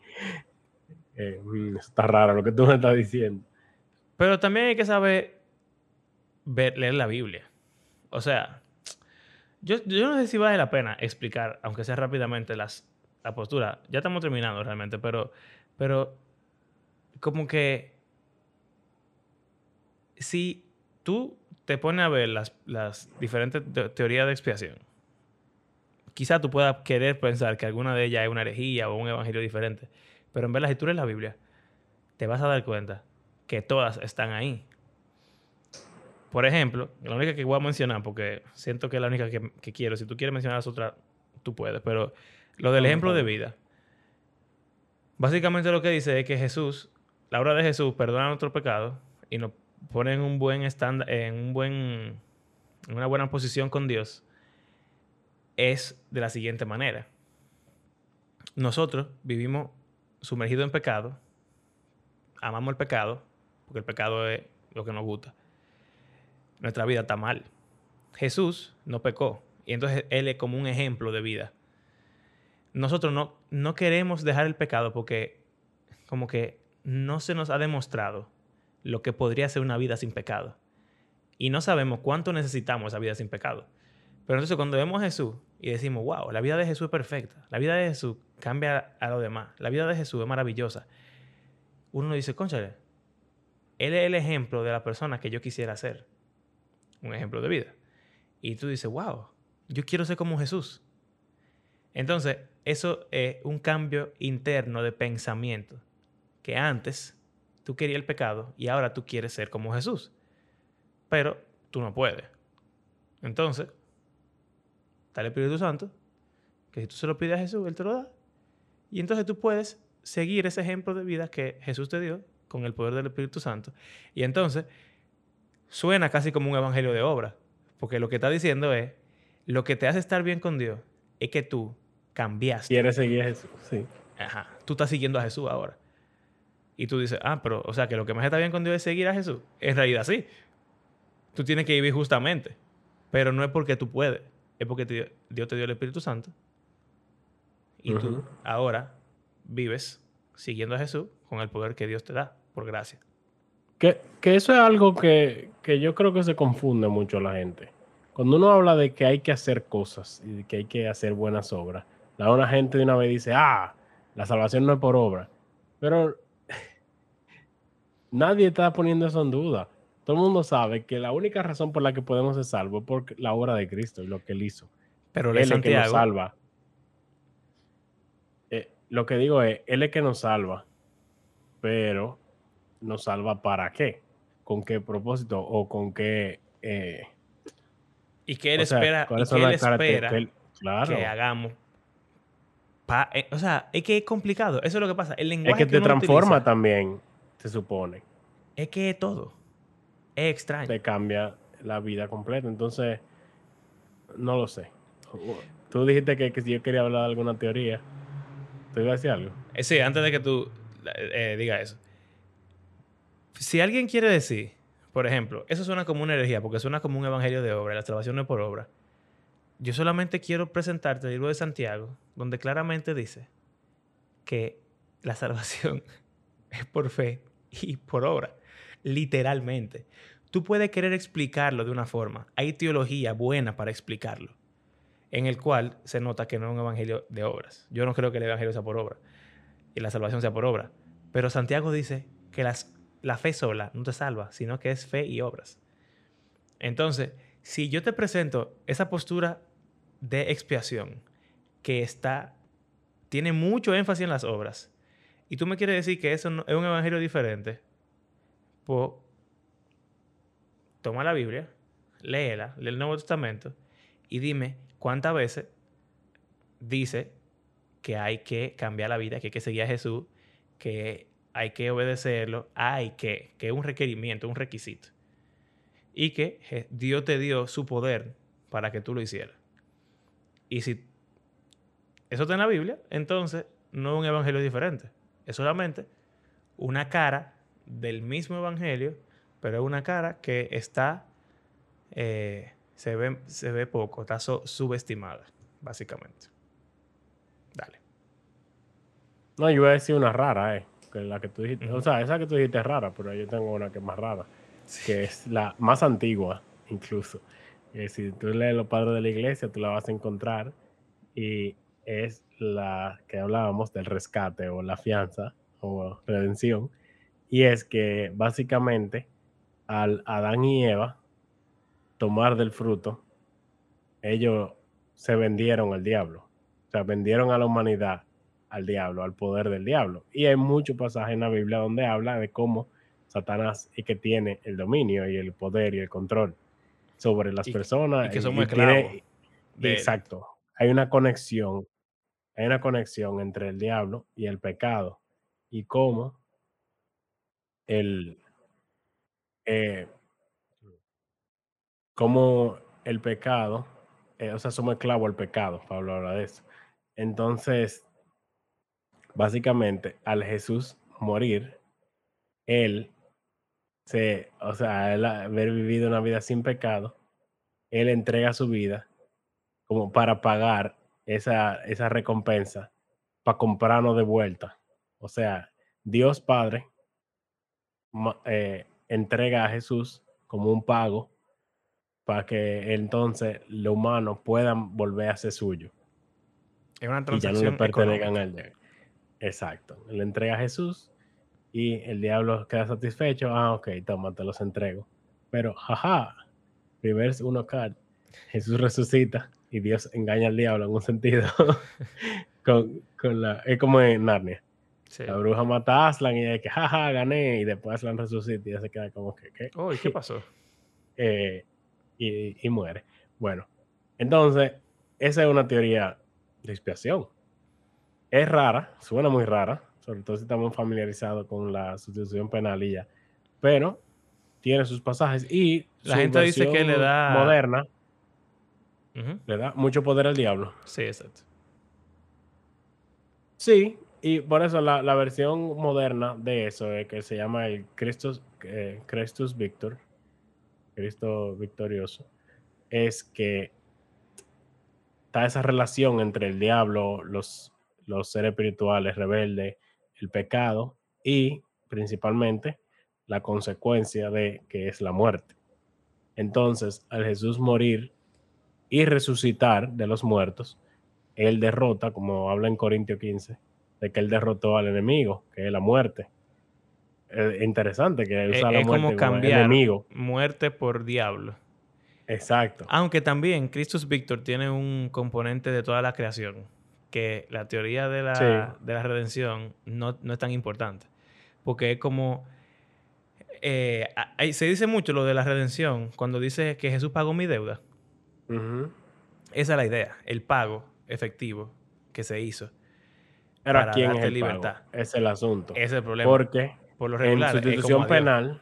eh, mm, está raro lo que tú me estás diciendo. Pero también hay que saber ver, leer la Biblia. O sea, yo, no sé si vale la pena explicar, aunque sea rápidamente, las, la postura. Ya estamos terminando realmente, pero, pero como que si tú te pones a ver las, las diferentes teorías de expiación, quizá tú puedas querer pensar que alguna de ellas es una herejía o un evangelio diferente, pero en verdad si tú lees la Biblia, te vas a dar cuenta que todas están ahí. Por ejemplo, la única que voy a mencionar, porque siento que es la única que, quiero. Si tú quieres mencionar las otras, tú puedes. Pero lo del ejemplo de vida. Básicamente lo que dice es que Jesús, la obra de Jesús, perdona nuestro pecado y nos pone en un buen estándar, en un buen, en una buena posición con Dios. Es de la siguiente manera. Nosotros vivimos sumergidos en pecado, amamos el pecado, porque el pecado es lo que nos gusta nuestra vida está mal. Jesús no pecó y entonces Él es como un ejemplo de vida. Nosotros no, no queremos dejar el pecado porque como que no se nos ha demostrado lo que podría ser una vida sin pecado. Y no sabemos cuánto necesitamos esa vida sin pecado. Pero entonces cuando vemos a Jesús y decimos, wow, la vida de Jesús es perfecta, la vida de Jesús cambia a lo demás, la vida de Jesús es maravillosa, uno dice, conchale, Él es el ejemplo de la persona que yo quisiera ser un ejemplo de vida. Y tú dices, wow, yo quiero ser como Jesús. Entonces, eso es un cambio interno de pensamiento. Que antes tú querías el pecado y ahora tú quieres ser como Jesús. Pero tú no puedes. Entonces, está el Espíritu Santo, que si tú se lo pides a Jesús, Él te lo da. Y entonces tú puedes seguir ese ejemplo de vida que Jesús te dio con el poder del Espíritu Santo. Y entonces Suena casi como un evangelio de obra, Porque lo que está diciendo es, lo que te hace estar bien con Dios es que tú cambiaste. Quieres seguir a Jesús, sí. Ajá. Tú estás siguiendo a Jesús ahora. Y tú dices, ah, pero, o sea, que lo que más está bien con Dios es seguir a Jesús. En realidad sí. Tú tienes que vivir justamente. Pero no es porque tú puedes. Es porque te- Dios te dio el Espíritu Santo. Y tú ahora vives siguiendo a Jesús con el poder que Dios te da, por gracia. Que, que eso es algo que, que yo creo que se confunde mucho la gente. Cuando uno habla de que hay que hacer cosas y de que hay que hacer buenas obras, la una gente de una vez dice, ah, la salvación no es por obra. Pero [laughs] nadie está poniendo eso en duda. Todo el mundo sabe que la única razón por la que podemos ser salvos es por la obra de Cristo y lo que él hizo. Pero Él es el que nos Santiago. salva. Eh, lo que digo es, Él es que nos salva, pero nos salva para qué, con qué propósito o con qué... eh, Y que Él o sea, espera, y son él espera que él- claro, que hagamos. Pa- eh, o sea, es que es complicado. Eso es lo que pasa. El es lenguaje que te uno transforma utiliza también, se supone, Es que es todo. Es extraño. te cambia la vida completa. Entonces, no lo sé. Tú dijiste que, que si yo quería hablar de alguna teoría, ¿tú ibas a decir algo? Eh, Sí, antes de que tú eh, digas eso. Si alguien quiere decir, por ejemplo, eso suena como una herejía, porque suena como un evangelio de obra, la salvación no es por obra. Yo solamente quiero presentarte el libro de Santiago, donde claramente dice que la salvación [laughs] es por fe y por obra. Literalmente. Tú puedes querer explicarlo de una forma. Hay teología buena para explicarlo, en el cual se nota que no es un evangelio de obras. Yo no creo que el evangelio sea por obra y la salvación sea por obra. Pero Santiago dice que las, la fe sola no te salva, sino que es fe y obras. Entonces, si yo te presento esa postura de expiación que está, tiene mucho énfasis en las obras, y tú me quieres decir que eso no- es un evangelio diferente, pues toma la Biblia, léela, lee el Nuevo Testamento y dime cuántas veces dice que hay que cambiar la vida, que hay que seguir a Jesús, que hay que obedecerlo, hay que, que es un requerimiento, un requisito. Y que Dios te dio su poder para que tú lo hicieras. Y si eso está en la Biblia, entonces no es un evangelio diferente. Es solamente una cara del mismo evangelio, pero es una cara que está, eh, se, ve, se ve poco, está subestimada, básicamente. Dale. No, yo iba a decir una rara, eh. Que la que tú dijiste, o sea, esa que tú dijiste es rara, pero yo tengo una que es más rara, que es la más antigua, incluso. Que si tú lees los padres de la iglesia, tú la vas a encontrar. Y es la que hablábamos del rescate o la fianza o redención. Y es que básicamente al Adán y Eva tomar del fruto, ellos se vendieron al diablo. O sea, vendieron a la humanidad al diablo, al poder del diablo. Y hay muchos pasajes en la Biblia donde habla de cómo Satanás es que tiene el dominio y el poder y el control sobre las Y- personas. y que somos esclavos de exacto. Hay una conexión, hay una conexión entre el diablo y el pecado y cómo el eh, cómo el pecado, eh, o sea, somos esclavos al pecado, Pablo habla de eso. Entonces, básicamente, al Jesús morir, él se, o sea, él haber vivido una vida sin pecado, él entrega su vida como para pagar esa, esa recompensa, para comprarnos de vuelta. O sea, Dios Padre eh, entrega a Jesús como un pago para que entonces los humanos puedan volver a ser suyo. Es una y ya no le pertenezcan al de Exacto. Le entrega a Jesús y el diablo queda satisfecho. Ah, ok, toma, te los entrego. Pero, jaja, reverse uno card. Jesús resucita y Dios engaña al diablo en un sentido. [laughs] con, con la, es como en Narnia. Sí. La bruja mata a Aslan y es que, jaja, gané. Y después Aslan resucita y ya se queda como que, ¿qué? Oh, ¿y qué [laughs] pasó? eh, y, y muere. Bueno, entonces, esa es una teoría de expiación. Es rara, suena muy rara, sobre todo si estamos familiarizados con la sustitución penal y ya, pero tiene sus pasajes y La gente dice que le da- moderna Ujú. le da mucho poder al diablo. Sí, exacto. Sí, y por eso la, la versión moderna de eso, eh, que se llama el Christus, eh, Christus Victor, Cristo victorioso, es que está esa relación entre el diablo, los, los seres espirituales rebeldes, el pecado y principalmente la consecuencia de que es la muerte. Entonces, al Jesús morir y resucitar de los muertos, él derrota, como habla en Corintio 15, de que él derrotó al enemigo, que es la muerte. Es interesante que Es, usa la muerte como enemigo. muerte por diablo. Exacto. Aunque también Christus Victor tiene un componente de toda la creación, que la teoría de la, Sí. de la redención no, no es tan importante. Porque es como... eh, se dice mucho lo de la redención cuando dice que Jesús pagó mi deuda. Esa es la idea, el pago efectivo que se hizo. Pero Para ¿a quién es el libertad. pago? Es el asunto. Es el problema. Porque por lo en regular, como sustitución penal,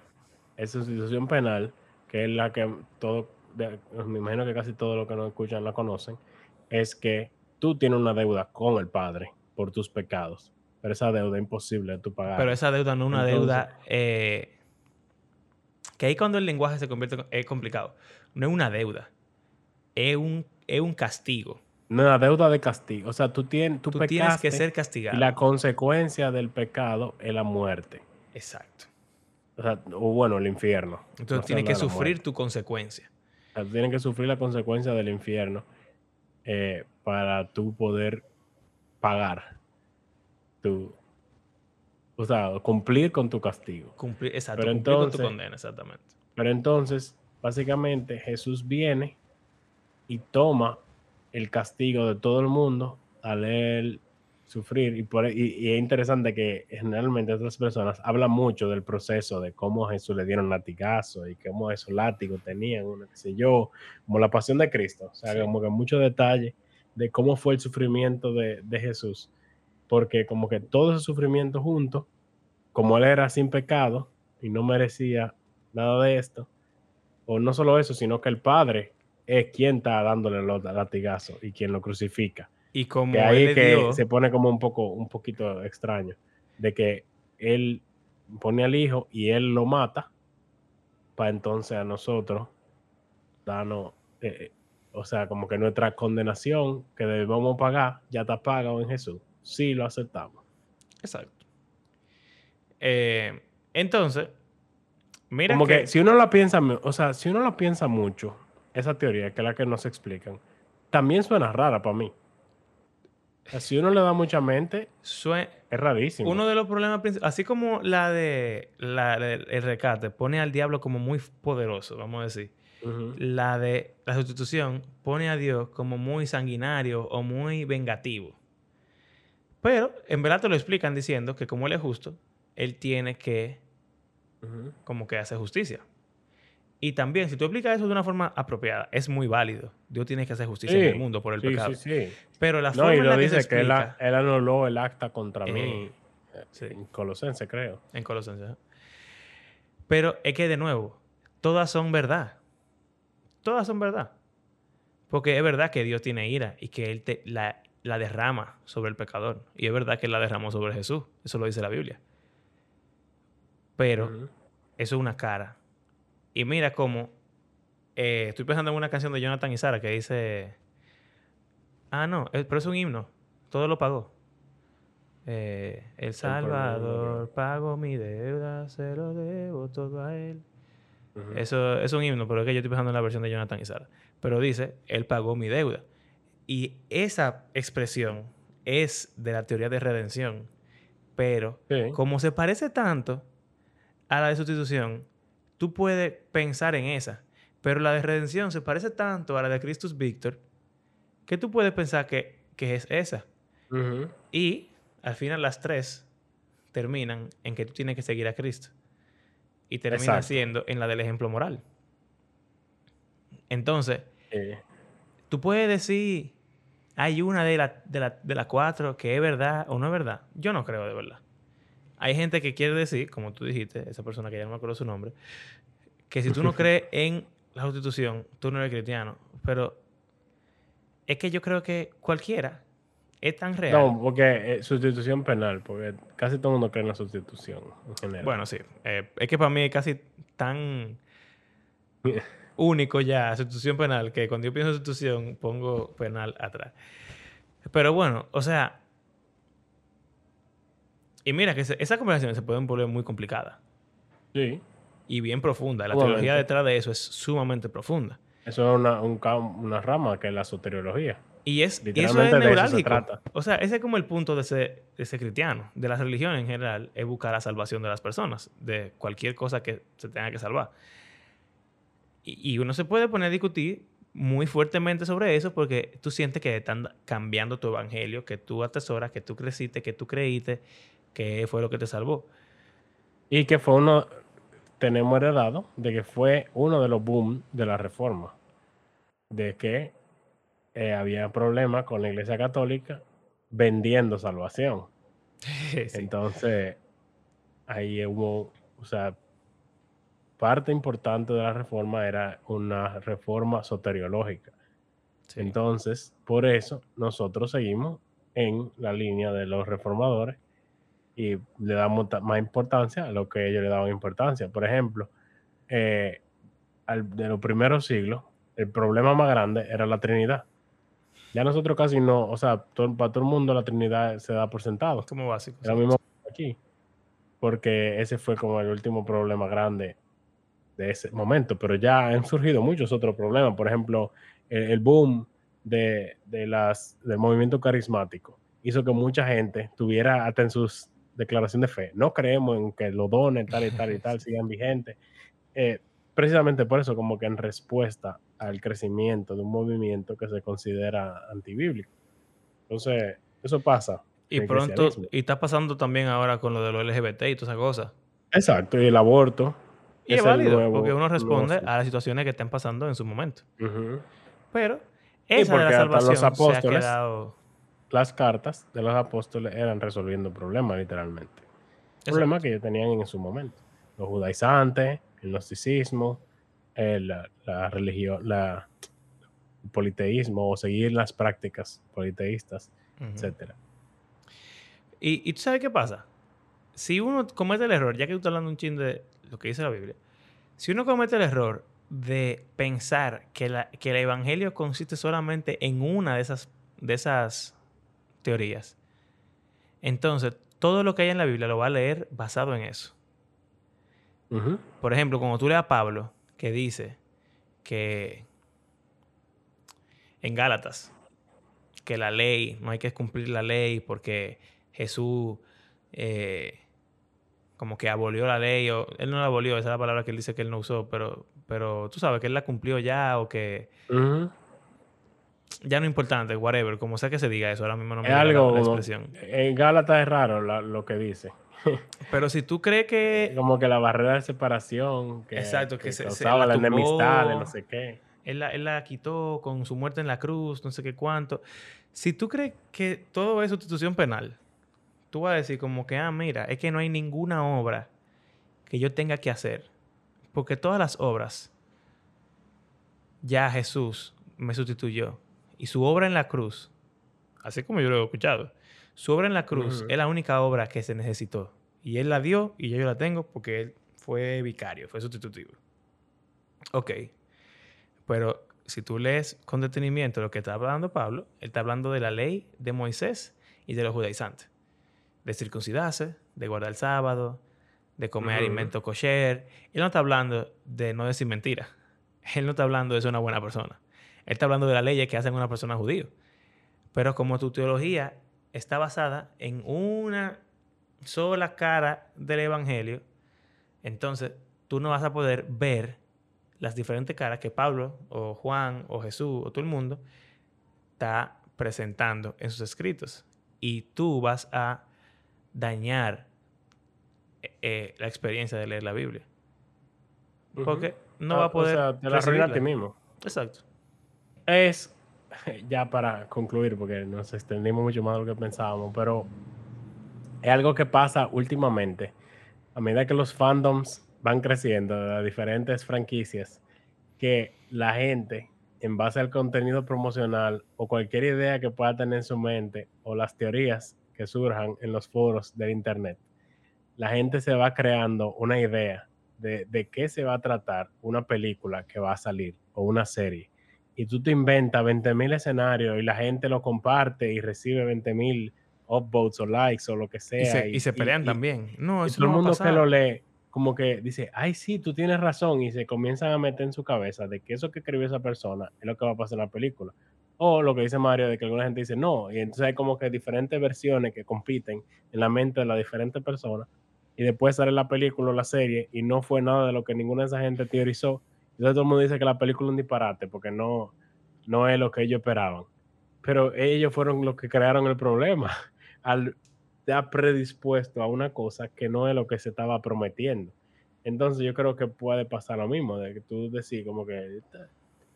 es sustitución penal, que es la que todo, me imagino que casi todos los que nos escuchan la conocen, es que tú tienes una deuda con el Padre por tus pecados, pero esa deuda es imposible de tú pagar. Pero esa deuda no es una Entonces- deuda eh, que ahí cuando el lenguaje se convierte es complicado. No es una deuda, es un, es un castigo. No, la deuda de castigo. O sea, tú, tienes, tú, Tú tienes que ser y castigado. la consecuencia del pecado es la muerte. Exacto. O sea, o bueno, el infierno. Entonces No tienes que sufrir tu consecuencia. O sea, tú tienes que sufrir la consecuencia del infierno eh, para tú poder pagar tu. O sea, cumplir con tu castigo. Cumplir, exacto, Pero cumplir con tu entonces- condena, exactamente. Pero entonces, básicamente, Jesús viene y toma el castigo de todo el mundo al él sufrir. Y, por, y, y es interesante que generalmente otras personas hablan mucho del proceso de cómo a Jesús le dieron latigazos y cómo esos látigos tenían, una, qué sé yo, como la pasión de Cristo. O sea, Sí. como que mucho detalle de cómo fue el sufrimiento de, de Jesús. Porque como que todo ese sufrimiento junto, como él era sin pecado y no merecía nada de esto, o no solo eso, sino que el Padre es quien está dándole los latigazos y quien lo crucifica. Y como Que ahí él que dio, se pone como un poco, un poquito extraño, de que él pone al hijo y él lo mata, para entonces a nosotros darnos, eh, eh, o sea, como que nuestra condenación que debemos pagar ya está pagado en Jesús. Sí lo aceptamos. Exacto. Eh, entonces, mira como que, que, si uno la piensa, o sea, si uno la piensa mucho, esa teoría, que es la que nos explican, también suena rara para mí. Si uno le da mucha mente, sue- es rarísimo. uno de los problemas principales, así como la de la del el rescate pone al diablo como muy poderoso, vamos a decir. La de la sustitución pone a Dios como muy sanguinario o muy vengativo. Pero en verdad te lo explican diciendo que como él es justo, él tiene que Ujú. como que hacer justicia. Y también, si tú aplicas eso de una forma apropiada, es muy válido. Dios tiene que hacer justicia en el Sí, mundo por el sí, pecado. Sí, sí. Pero la No, forma y en la lo que se dice que él, explica él anuló el acta contra Eh, mí. sí. En Colosense, creo. en Colosenses. ¿eh? Pero es que, de nuevo, todas son verdad. Todas son verdad. Porque es verdad que Dios tiene ira y que Él te- la, la derrama sobre el pecador. Y es verdad que Él la derramó sobre Jesús. Eso lo dice la Biblia. Pero Ujú. eso es una cara. Y mira cómo. eh, estoy pensando en una canción de Jonathan y Sara que dice. Ah, no, eh, pero es un himno. Todo lo pagó. Eh, el Salvador pagó mi deuda, se lo debo todo a él. Eso es un himno, pero es que yo estoy pensando en la versión de Jonathan y Sara. Pero dice, él pagó mi deuda. Y esa expresión es de la teoría de redención. Pero Sí. como se parece tanto a la de sustitución, tú puedes pensar en esa. Pero la de redención se parece tanto a la de Christus Victor que tú puedes pensar que, que es esa. Y al final las tres terminan en que tú tienes que seguir a Cristo. Y termina Exacto. siendo en la del ejemplo moral. Entonces, Eh, tú puedes decir, hay una de las de la, de las cuatro que es verdad o no es verdad. Yo no creo de verdad. Hay gente que quiere decir, como tú dijiste, esa persona que ya no me acuerdo su nombre, que si tú no [laughs] crees en la sustitución, tú no eres cristiano. Pero es que yo creo que cualquiera es tan real. No, porque eh, sustitución penal, porque casi todo el mundo cree en la sustitución en general. Bueno, sí. Eh, es que para mí es casi tan [laughs] único ya, sustitución penal, que cuando yo pienso en sustitución pongo penal atrás. Pero bueno, o sea... Y mira que esas conversaciones se pueden volver muy complicadas. Sí. Y bien profunda. La teología detrás de eso es sumamente profunda. Eso es una, una rama que es la soteriología. Y, es, eso es neurálgico. O sea, ese es como el punto de ese, ese cristiano, de la religión en general, es buscar la salvación de las personas, de cualquier cosa que se tenga que salvar. Y, y uno se puede poner a discutir muy fuertemente sobre eso porque tú sientes que están cambiando tu evangelio, que tú atesoras, que tú creciste, que tú creíste, que fue lo que te salvó. Y que fue uno, tenemos heredado, de que fue uno de los boom de la reforma, de que eh, había problemas con la Iglesia Católica vendiendo salvación. [laughs] Entonces, ahí hubo, o sea, parte importante de la reforma era una reforma soteriológica. Entonces, por eso nosotros seguimos en la línea de los reformadores y le damos más importancia a lo que ellos le daban importancia. Por ejemplo, eh, de los primeros siglos, el problema más grande era la Trinidad. Ya nosotros casi no, o sea, para todo el mundo la Trinidad se da por sentado. Como básico. Lo mismo aquí. Porque ese fue como el último problema grande de ese momento. Pero ya han surgido muchos otros problemas. Por ejemplo, el, boom de, las, del movimiento carismático hizo que mucha gente tuviera hasta en sus declaraciones de fe. No creemos en que los dones tal y tal y tal [laughs] sigan vigentes. Eh, precisamente por eso, como que en respuesta al crecimiento de un movimiento que se considera antibíblico. Entonces, eso pasa. Y pronto, y está pasando también ahora con lo de los LGBT y todas esas cosas. Exacto, y el aborto. Y es, válido, porque uno responde a las situaciones que estén pasando en su momento. Pero esa de la salvación los apóstoles, se ha quedado... Las cartas de los apóstoles eran resolviendo problemas, literalmente. Problemas que ellos tenían en su momento. Los judaizantes, el gnosticismo, eh, la, religión, la, el politeísmo o seguir las prácticas politeístas, etcétera. ¿Y, ¿Y tú sabes qué pasa? Si uno comete el error, ya que tú estás hablando un chin de lo que dice la Biblia, si uno comete el error de pensar que, la, que el evangelio consiste solamente en una de esas, de esas teorías, entonces todo lo que hay en la Biblia lo va a leer basado en eso. Por ejemplo, cuando tú lees a Pablo, que dice que en Gálatas, que la ley, no hay que cumplir la ley porque Jesús eh, como que abolió la ley, o él no la abolió, esa es la palabra que él dice que él no usó, pero, pero tú sabes que él la cumplió ya o que... Ya no es importante, whatever, como sea que se diga eso, ahora mismo no me da la, expresión. En Gálatas es raro lo que dice. [laughs] Pero si tú crees que. [laughs] Como que la barrera de separación. Que, Exacto, que, se, causaba la, enemistad de no sé qué. Él la, él la, quitó con su muerte en la cruz, no sé qué cuánto. Si tú crees que todo es sustitución penal, tú vas a decir como que, ah, mira, es que no hay ninguna obra que yo tenga que hacer. Porque todas las obras, ya Jesús me sustituyó. Y su obra en la cruz, así como yo lo he escuchado, su obra en la cruz es la única obra que se necesitó. Y él la dio y yo, yo la tengo porque él fue vicario, fue sustitutivo. Ok. Pero si tú lees con detenimiento lo que está hablando Pablo, él está hablando de la ley de Moisés y de los judaizantes. De circuncidarse, de guardar el sábado, de comer alimento kosher. Él no está hablando de no decir mentira. [laughs] Él no está hablando de ser una buena persona. Él está hablando de las leyes que hacen una persona judío. Pero como tu teología está basada en una sola cara del Evangelio, entonces tú no vas a poder ver las diferentes caras que Pablo o Juan o Jesús o todo el mundo está presentando en sus escritos. Y tú vas a dañar eh, eh, la experiencia de leer la Biblia. Porque no va a poder... O sea, te la a ti mismo. Exacto. Es [laughs] ya para concluir, porque nos extendimos mucho más de lo que pensábamos, pero es algo que pasa últimamente. A medida que los fandoms van creciendo, las diferentes franquicias, que la gente, en base al contenido promocional o cualquier idea que pueda tener en su mente o las teorías que surjan en los foros del Internet, la gente se va creando una idea de, de qué se va a tratar una película que va a salir o una serie. Y tú te inventas 20.000 escenarios y la gente lo comparte y recibe 20.000 upvotes o likes o lo que sea. Y se, y se pelean y- también. No, y eso todo el no a mundo que lo lee, como que dice, ay, sí, tú tienes razón, y se comienzan a meter en su cabeza de que eso que escribió esa persona es lo que va a pasar en la película. O lo que dice Mario, de que alguna gente dice no, y entonces hay como que diferentes versiones que compiten en la mente de las diferentes personas, y después sale la película o la serie, y no fue nada de lo que ninguna de esa gente teorizó. Entonces todo el mundo dice que la película es un disparate, porque no, no es lo que ellos esperaban. Pero ellos fueron los que crearon el problema, [laughs] al estar predispuesto a una cosa que no es lo que se estaba prometiendo. Entonces yo creo que puede pasar lo mismo, de que tú decís como que,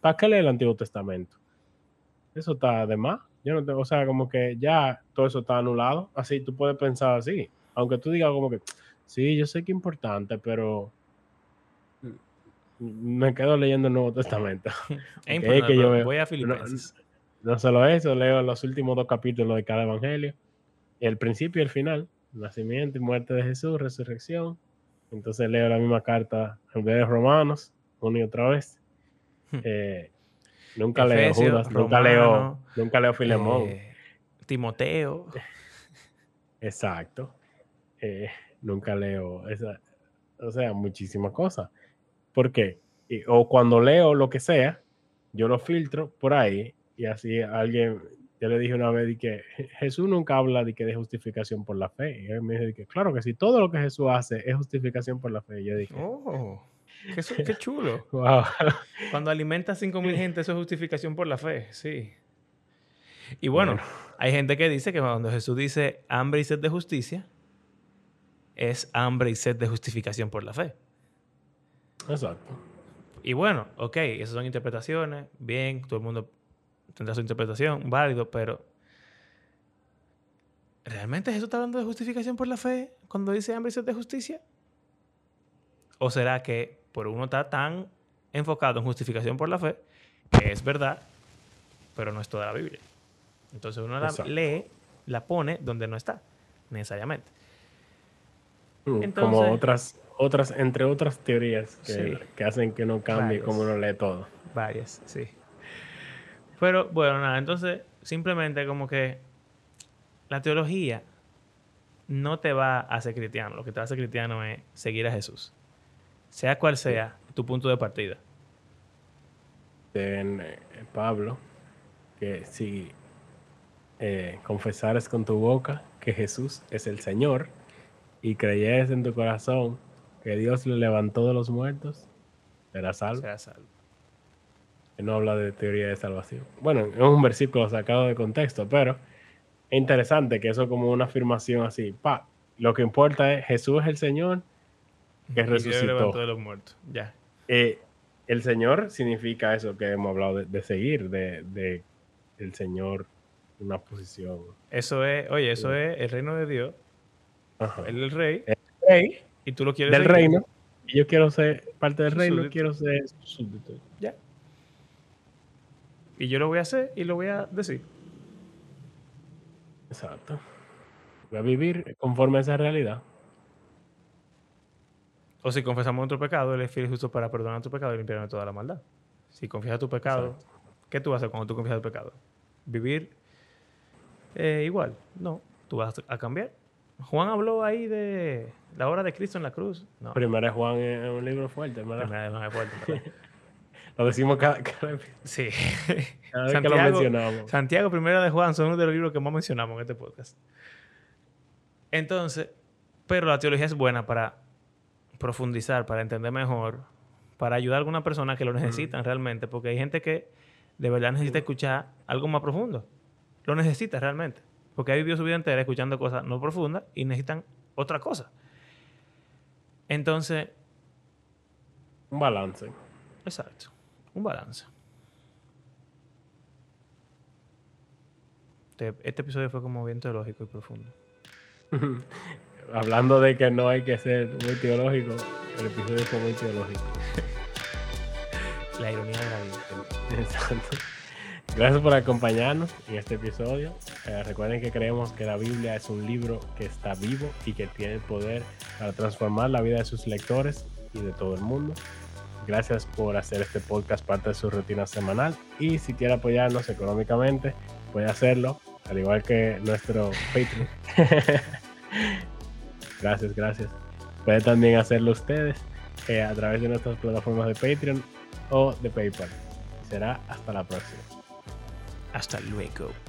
¿para qué leer el Antiguo Testamento? Eso está de más. Yo no tengo, o sea, como que ya todo eso está anulado. Así tú puedes pensar así. Aunque tú digas como que, sí, yo sé que es importante, pero me quedo leyendo el Nuevo Testamento. [laughs] Es que yo veo- voy a Filipenses. No solo eso, leo los últimos dos capítulos de cada evangelio. El principio y el final. Nacimiento y muerte de Jesús, resurrección. Entonces leo la misma carta en vez de Romanos, una y otra vez. Hmm. Eh, nunca leo Judas, nunca leo, nunca leo Filemón. Eh, Timoteo. Exacto. Eh, nunca leo esa, o sea, muchísimas cosas. ¿Por qué? Y- o cuando leo lo que sea, yo lo filtro por ahí y así alguien, yo le dije una vez de que "Je- Jesús nunca habla de que de justificación por la fe. Y él me dijo de que claro que sí, todo lo que Jesús hace es justificación por la fe. Y yo dije, Oh, qué, qué chulo. [laughs] wow. Cuando alimenta a 5.000 gente, eso es justificación por la fe, sí. Y bueno, Bueno. hay gente que dice que cuando Jesús dice hambre y sed de justicia, es hambre y sed de justificación por la fe. Exacto. Y bueno, ok, esas son interpretaciones, bien, todo el mundo tendrá su interpretación, válido, pero ¿realmente Jesús está hablando de justificación por la fe cuando dice hambre y sed de justicia? ¿O será que por uno está tan enfocado en justificación por la fe, que es verdad, pero no es toda la Biblia? Entonces uno la Exacto. lee, la pone donde no está, necesariamente. Mm, Entonces- Como otras, otras, entre otras teorías que, Sí. que hacen que no cambie como uno lee todo. Varias, sí. Pero bueno, nada, entonces simplemente como que la teología no te va a hacer cristiano. Lo que te va a hacer cristiano es seguir a Jesús. Sea cual sea tu punto de partida. en eh, Pablo que si eh, confesares con tu boca que Jesús es el Señor y creyeres en tu corazón que Dios le levantó de los muertos, serás salvo. Sea salvo. No habla de teoría de salvación. Bueno, es un versículo sacado de contexto, pero es interesante que eso como una afirmación así, pa, lo que importa es Jesús es el Señor que Y resucitó. levantó de los muertos. Ya. Eh, el Señor significa eso que hemos hablado de, de seguir, de, de el Señor, una posición. Eso es, oye, eso Sí. es el reino de Dios. Ajá. El rey Rey y tú lo quieres del reino. Y yo quiero ser parte del reino, súbdito. quiero ser súbdito. Ya. Y yo lo voy a hacer y lo voy a decir. Exacto. Voy a vivir conforme a esa realidad. O si confesamos nuestro pecado, Él es fiel y justo para perdonar tu pecado y limpiarnos de toda la maldad. Si confiesas tu pecado, Exacto. ¿qué tú vas a hacer cuando tú confiesas tu pecado? ¿Vivir eh, igual? No, tú vas a cambiar. Juan habló ahí de la obra de Cristo en la cruz. No, Primera de Juan es un libro fuerte, ¿verdad? primera vez más fuerte, ¿verdad? [laughs] Lo decimos cada, cada, Sí. [laughs] cada vez que lo Santiago, mencionamos. Santiago, primera de Juan, son uno de los libros que más mencionamos en este podcast. Entonces, pero la teología es buena para profundizar, para entender mejor, para ayudar a alguna persona que lo necesitan realmente, porque hay gente que de verdad necesita escuchar algo más profundo. Lo necesita realmente, porque ha vivido su vida entera escuchando cosas no profundas y necesitan otra cosa. Entonces, Un balance. exacto, un balance. Este, este episodio fue como bien teológico y profundo. [laughs] Hablando de que no hay que ser muy teológico, el episodio fue muy teológico. [laughs] La ironía de la vida. [laughs] Exacto. Gracias por acompañarnos en este episodio. Eh, recuerden que creemos que la Biblia es un libro que está vivo y que tiene el poder para transformar la vida de sus lectores y de todo el mundo. Gracias por hacer este podcast parte de su rutina semanal y si quiere apoyarnos económicamente puede hacerlo, al igual que nuestro Patreon. [laughs] gracias, gracias. Puede también hacerlo ustedes eh, a través de nuestras plataformas de Patreon o de PayPal. Será hasta la próxima. Hasta luego.